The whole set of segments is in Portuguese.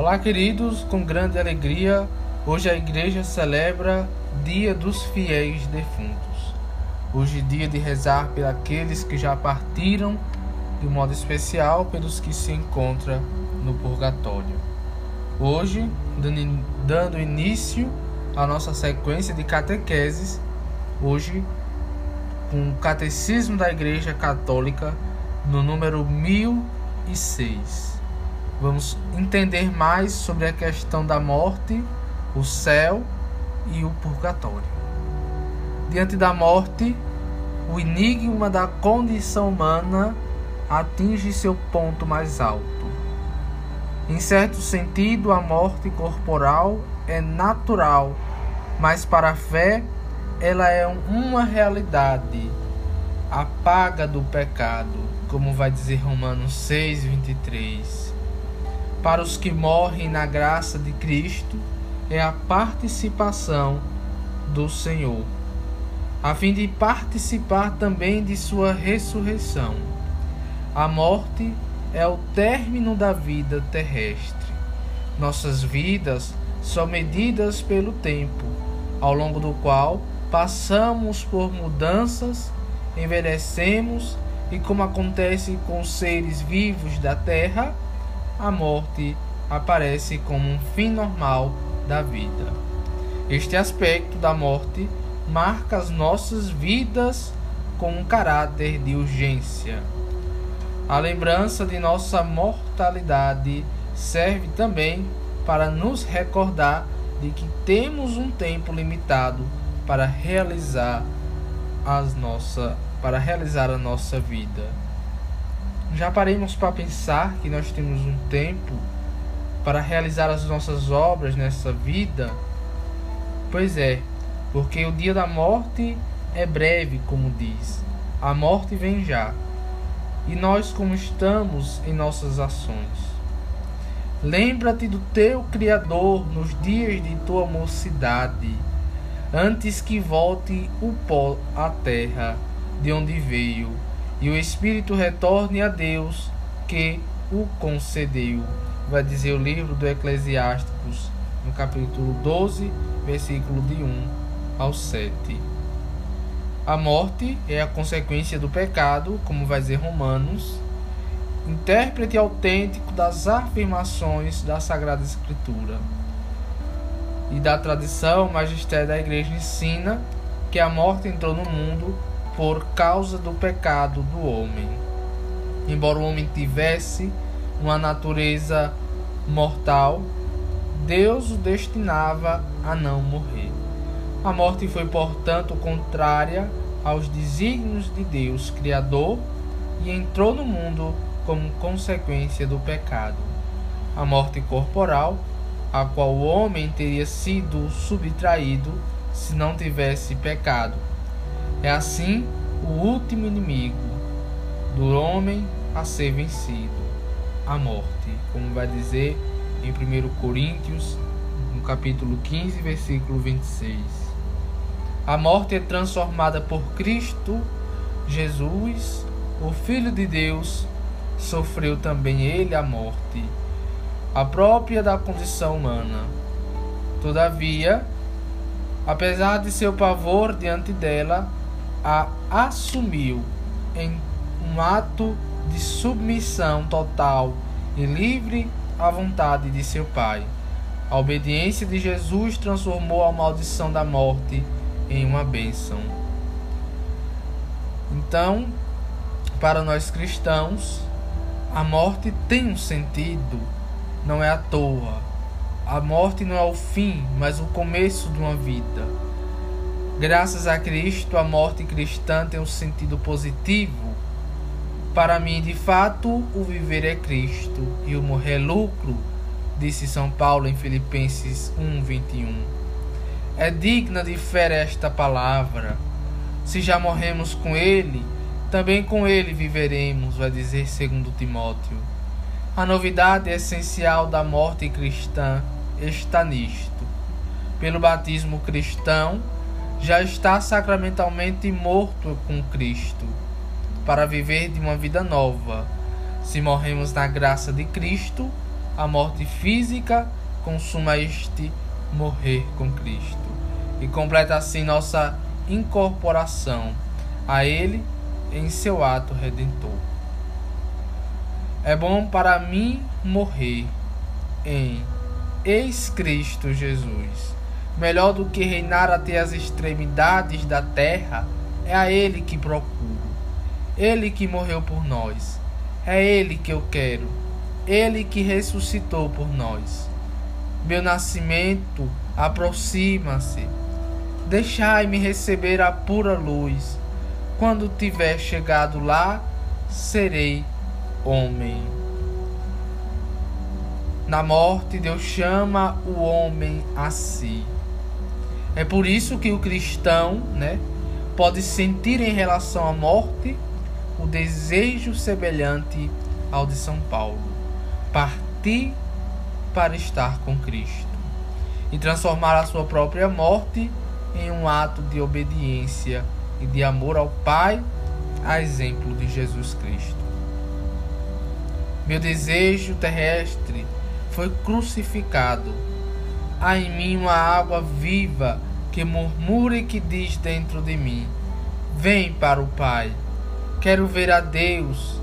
Olá, queridos, com grande alegria, hoje a igreja celebra Dia dos Fiéis Defuntos. Hoje, dia de rezar pelos que já partiram, de modo especial pelos que se encontram no purgatório. Hoje, dando início à nossa sequência de catequeses, hoje com o Catecismo da Igreja Católica, no número 1006 vamos entender mais sobre a questão da morte, o céu e o purgatório. Diante da morte, o enigma da condição humana atinge seu ponto mais alto. Em certo sentido, a morte corporal é natural, mas para a fé ela é uma realidade, a paga do pecado, como vai dizer Romanos 6, 23 para os que morrem na graça de Cristo é a participação do Senhor, a fim de participar também de sua ressurreição. A morte é o término da vida terrestre. Nossas vidas são medidas pelo tempo, ao longo do qual passamos por mudanças, envelhecemos e, como acontece com os seres vivos da terra, a morte aparece como um fim normal da vida. Este aspecto da morte marca as nossas vidas com um caráter de urgência. A lembrança de nossa mortalidade serve também para nos recordar de que temos um tempo limitado para realizar as nossa para realizar a nossa vida. Já paremos para pensar que nós temos um tempo para realizar as nossas obras nessa vida? Pois é, porque o dia da morte é breve, como diz. A morte vem já. E nós como estamos em nossas ações? Lembra-te do teu Criador nos dias de tua mocidade, antes que volte o pó à terra de onde veio e o espírito retorne a Deus que o concedeu. Vai dizer o livro do Eclesiásticos, no capítulo 12, versículo de 1 ao 7. A morte é a consequência do pecado, como vai dizer Romanos, intérprete autêntico das afirmações da Sagrada Escritura. E da tradição, o magistério da igreja ensina que a morte entrou no mundo por causa do pecado do homem. Embora o homem tivesse uma natureza mortal, Deus o destinava a não morrer. A morte foi, portanto, contrária aos desígnios de Deus, Criador, e entrou no mundo como consequência do pecado. A morte corporal, a qual o homem teria sido subtraído se não tivesse pecado é assim o último inimigo do homem a ser vencido, a morte, como vai dizer em 1 Coríntios, no capítulo 15, versículo 26. A morte é transformada por Cristo Jesus, o Filho de Deus, sofreu também ele a morte, a própria da condição humana. Todavia, apesar de seu pavor diante dela, a assumiu em um ato de submissão total e livre à vontade de seu Pai. A obediência de Jesus transformou a maldição da morte em uma bênção. Então, para nós cristãos, a morte tem um sentido, não é à toa. A morte não é o fim, mas o começo de uma vida. Graças a Cristo, a morte cristã tem um sentido positivo. Para mim, de fato, o viver é Cristo e o morrer é lucro, disse São Paulo em Filipenses 1:21. É digna de fé esta palavra. Se já morremos com ele, também com ele viveremos, vai dizer segundo Timóteo. A novidade essencial da morte cristã está nisto. Pelo batismo cristão, já está sacramentalmente morto com Cristo, para viver de uma vida nova. Se morremos na graça de Cristo, a morte física, consuma este morrer com Cristo e completa assim nossa incorporação a Ele em seu ato redentor. É bom para mim morrer em ex-Cristo Jesus. Melhor do que reinar até as extremidades da terra, é a Ele que procuro. Ele que morreu por nós. É Ele que eu quero. Ele que ressuscitou por nós. Meu nascimento aproxima-se. Deixai-me receber a pura luz. Quando tiver chegado lá, serei homem. Na morte, Deus chama o homem a si. É por isso que o cristão, né, pode sentir em relação à morte o desejo semelhante ao de São Paulo, partir para estar com Cristo e transformar a sua própria morte em um ato de obediência e de amor ao Pai, a exemplo de Jesus Cristo. Meu desejo terrestre foi crucificado. Há em mim uma água viva que murmura e que diz dentro de mim: Vem para o Pai. Quero ver a Deus,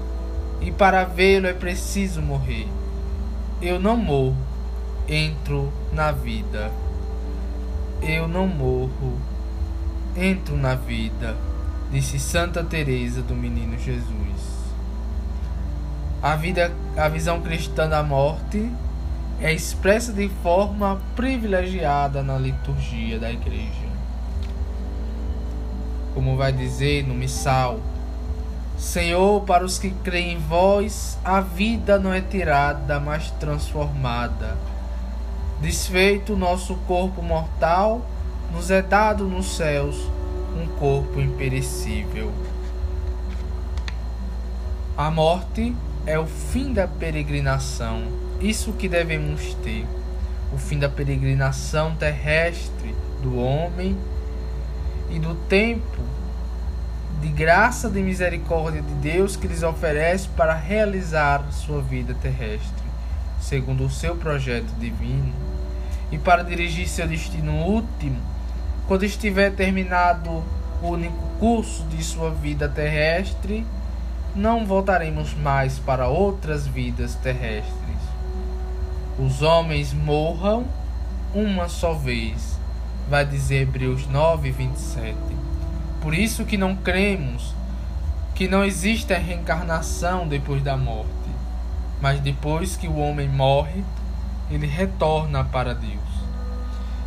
e para vê-lo é preciso morrer. Eu não morro, entro na vida. Eu não morro, entro na vida, disse Santa Teresa do Menino Jesus. A vida, a visão cristã da morte é expressa de forma privilegiada na liturgia da igreja. Como vai dizer no missal, Senhor, para os que creem em vós, a vida não é tirada, mas transformada. Desfeito o nosso corpo mortal, nos é dado nos céus um corpo imperecível. A morte é o fim da peregrinação isso que devemos ter: o fim da peregrinação terrestre do homem e do tempo de graça e misericórdia de Deus que lhes oferece para realizar sua vida terrestre, segundo o seu projeto divino, e para dirigir seu destino último, quando estiver terminado o único curso de sua vida terrestre, não voltaremos mais para outras vidas terrestres os homens morram uma só vez. Vai dizer Hebreus 9, 27. Por isso que não cremos que não existe a reencarnação depois da morte, mas depois que o homem morre, ele retorna para Deus.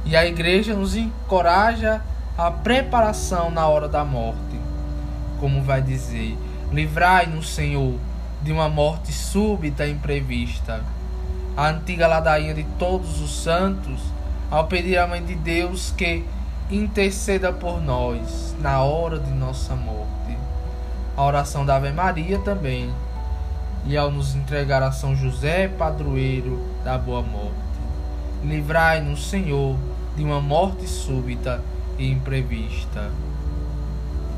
E a igreja nos encoraja a preparação na hora da morte. Como vai dizer: Livrai-nos, Senhor, de uma morte súbita e imprevista a antiga ladainha de todos os santos, ao pedir à Mãe de Deus que interceda por nós na hora de nossa morte. A oração da Ave Maria também, e ao nos entregar a São José, padroeiro da boa morte. Livrai-nos, Senhor, de uma morte súbita e imprevista.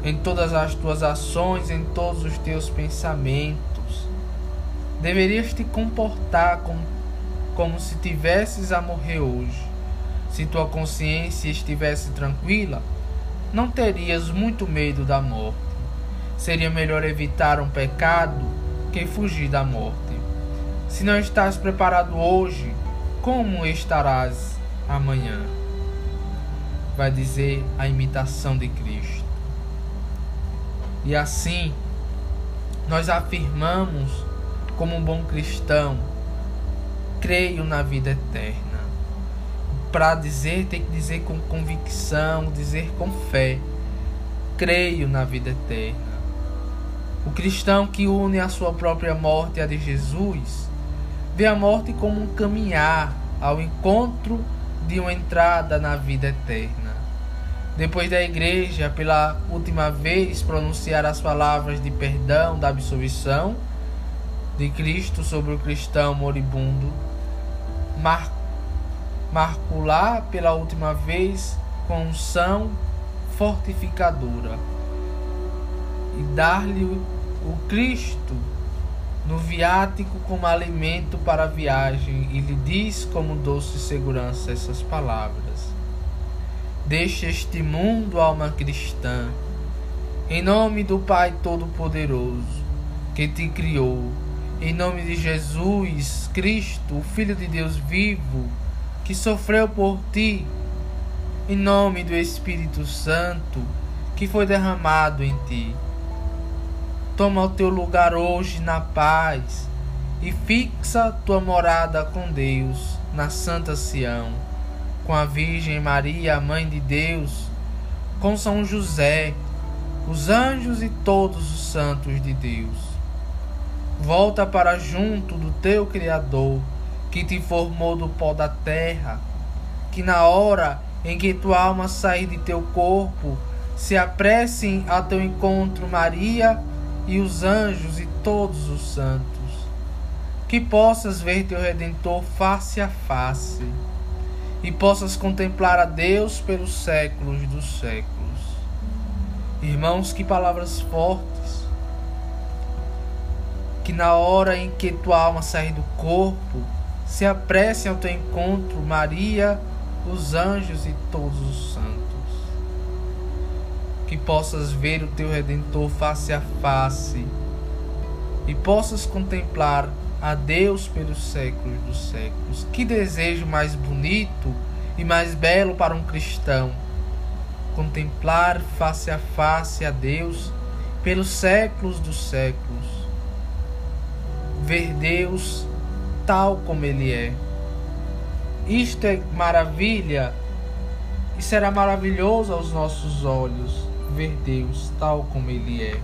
Em todas as tuas ações, em todos os teus pensamentos, deverias te comportar como como se tivesses a morrer hoje. Se tua consciência estivesse tranquila, não terias muito medo da morte. Seria melhor evitar um pecado que fugir da morte. Se não estás preparado hoje, como estarás amanhã? Vai dizer a imitação de Cristo. E assim, nós afirmamos, como um bom cristão, creio na vida eterna. Para dizer, tem que dizer com convicção, dizer com fé. Creio na vida eterna. O cristão que une a sua própria morte à de Jesus vê a morte como um caminhar ao encontro de uma entrada na vida eterna. Depois da igreja, pela última vez, pronunciar as palavras de perdão, da absolvição de Cristo sobre o cristão moribundo, mar, marcular pela última vez com unção fortificadora e dar-lhe o Cristo no viático como alimento para a viagem. E lhe diz como doce segurança essas palavras: Deixa este mundo, alma cristã, em nome do Pai Todo-Poderoso, que te criou, em nome de Jesus Cristo, o Filho de Deus vivo, que sofreu por ti, em nome do Espírito Santo, que foi derramado em ti Toma o teu lugar hoje na paz e fixa tua morada com Deus na Santa Sião, com a Virgem Maria, Mãe de Deus, com São José, os anjos e todos os santos de Deus. Volta para junto do teu Criador, que te formou do pó da terra, que na hora em que tua alma sair de teu corpo, se apressem a teu encontro Maria e os anjos e todos os santos, que possas ver teu Redentor face a face e possas contemplar a Deus pelos séculos dos séculos. Irmãos, que palavras fortes! Que na hora em que tua alma sair do corpo, se apresse ao teu encontro Maria, os anjos e todos os santos que possas ver o teu Redentor face a face e possas contemplar a Deus pelos séculos dos séculos. Que desejo mais bonito e mais belo para um cristão! Contemplar face a face a Deus pelos séculos dos séculos. Ver Deus tal como Ele é. Isto é maravilha e será maravilhoso aos nossos olhos ver Deus tal como Ele é.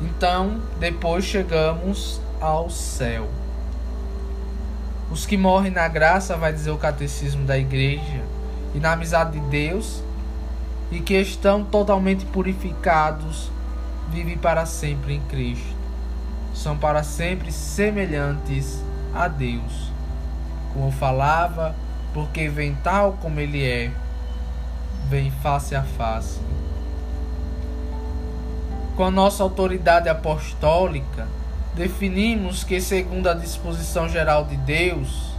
Então, depois chegamos ao céu. Os que morrem na graça, vai dizer o catecismo da igreja, e na amizade de Deus, e que estão totalmente purificados, vivem para sempre em Cristo. São para sempre semelhantes a Deus. Como falava porque vem tal como ele é, vem face a face. Com a nossa autoridade apostólica, definimos que, segundo a disposição geral de Deus,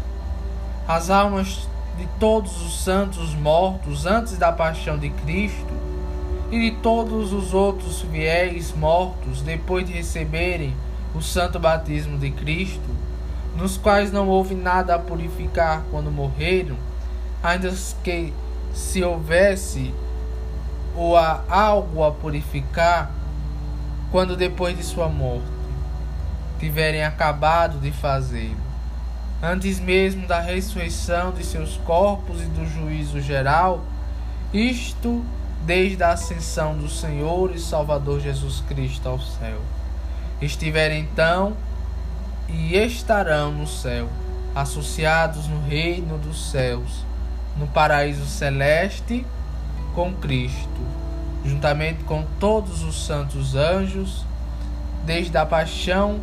as almas de todos os santos mortos antes da paixão de Cristo e de todos os outros fiéis mortos depois de receberem o santo batismo de Cristo nos quais não houve nada a purificar quando morreram, ainda que se houvesse ou há algo a purificar quando depois de sua morte tiverem acabado de fazê-lo, antes mesmo da ressurreição de seus corpos e do juízo geral, isto desde a ascensão do Senhor e Salvador Jesus Cristo ao céu. Estiverem então e estarão no céu, associados no reino dos céus, no paraíso celeste com Cristo, juntamente com todos os santos anjos, desde a paixão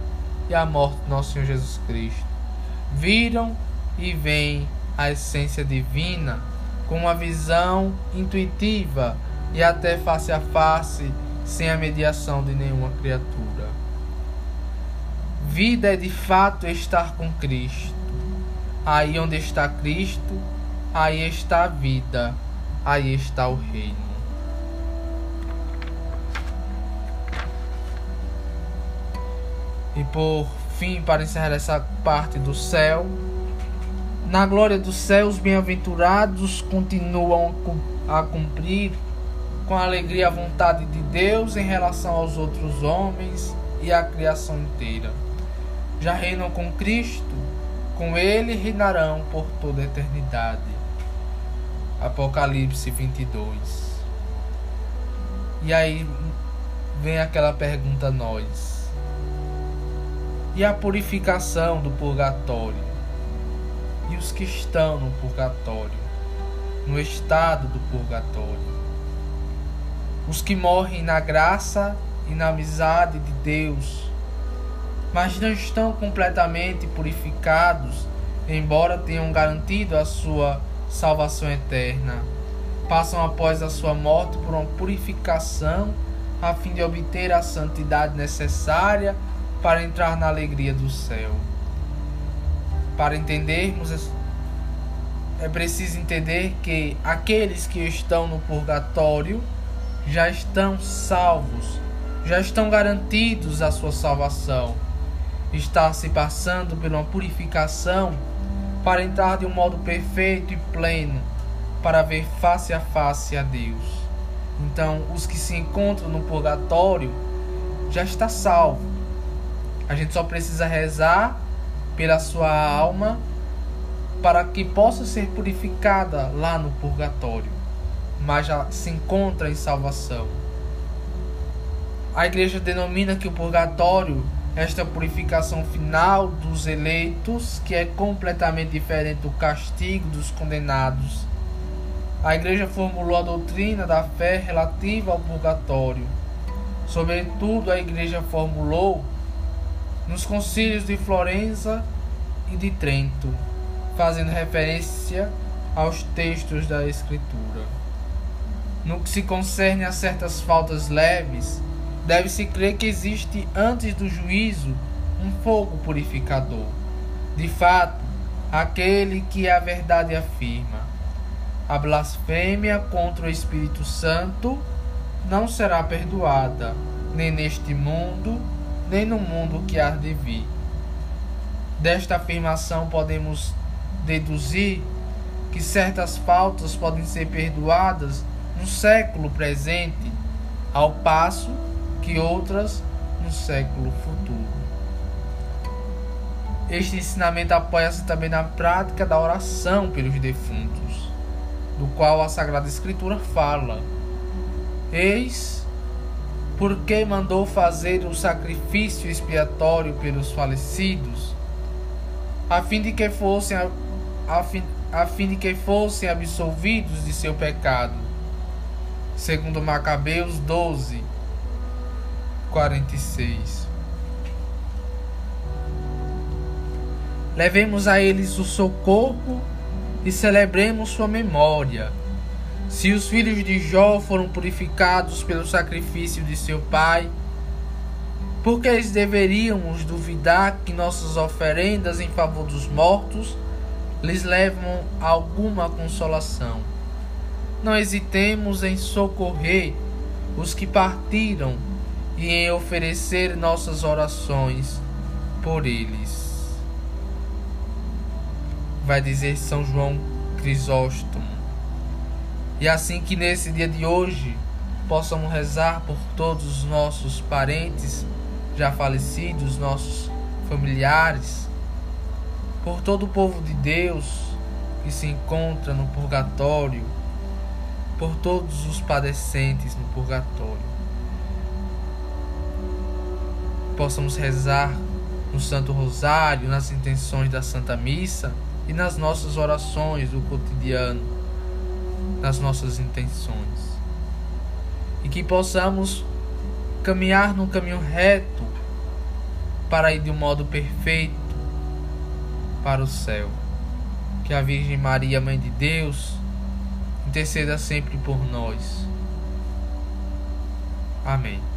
e a morte do nosso Senhor Jesus Cristo. Viram e veem a essência divina com uma visão intuitiva e até face a face, sem a mediação de nenhuma criatura. Vida é de fato estar com Cristo. Aí onde está Cristo, aí está a vida, aí está o reino. E por fim, para encerrar essa parte do céu, na glória do céu, os bem-aventurados continuam a cumprir com alegria a vontade de Deus em relação aos outros homens e à criação inteira já reinam com Cristo, com Ele reinarão por toda a eternidade. Apocalipse 22. E aí vem aquela pergunta a nós. E a purificação do purgatório? E os que estão no purgatório? No estado do purgatório? Os que morrem na graça e na amizade de Deus mas não estão completamente purificados, embora tenham garantido a sua salvação eterna. Passam após a sua morte por uma purificação a fim de obter a santidade necessária para entrar na alegria do céu. Para entendermos, é preciso entender que aqueles que estão no purgatório já estão salvos, já estão garantidos a sua salvação. Está se passando por uma purificação para entrar de um modo perfeito e pleno, para ver face a face a Deus. Então, os que se encontram no purgatório já está salvo. A gente só precisa rezar pela sua alma para que possa ser purificada lá no purgatório, mas já se encontra em salvação. A igreja denomina que o purgatório esta purificação final dos eleitos, que é completamente diferente do castigo dos condenados. A Igreja formulou a doutrina da fé relativa ao purgatório. Sobretudo, a Igreja formulou nos concílios de Florença e de Trento, fazendo referência aos textos da Escritura. No que se concerne a certas faltas leves, Deve-se crer que existe antes do juízo um fogo purificador. De fato, aquele que a verdade afirma. A blasfêmia contra o Espírito Santo não será perdoada, nem neste mundo, nem no mundo que há de vir. Desta afirmação podemos deduzir que certas faltas podem ser perdoadas no século presente, ao passo que outras no século futuro. Este ensinamento apoia-se também na prática da oração pelos defuntos, do qual a Sagrada Escritura fala. Eis porque mandou fazer o sacrifício expiatório pelos falecidos, a fim de que fossem a fim, a fim de que fossem absolvidos de seu pecado. Segundo Macabeus 12, 46. Levemos a eles o socorro e celebremos sua memória. Se os filhos de Jó foram purificados pelo sacrifício de seu pai, por que eles deveríamos duvidar que nossas oferendas em favor dos mortos lhes levam alguma consolação? Não hesitemos em socorrer os que partiram e em oferecer nossas orações por eles. Vai dizer São João Crisóstomo. E assim que nesse dia de hoje possamos rezar por todos os nossos parentes já falecidos, nossos familiares, por todo o povo de Deus que se encontra no purgatório, por todos os padecentes no purgatório possamos rezar no Santo Rosário, nas intenções da Santa Missa e nas nossas orações do cotidiano, nas nossas intenções. E que possamos caminhar num caminho reto para ir de um modo perfeito para o céu. Que a Virgem Maria, Mãe de Deus, interceda sempre por nós. Amém.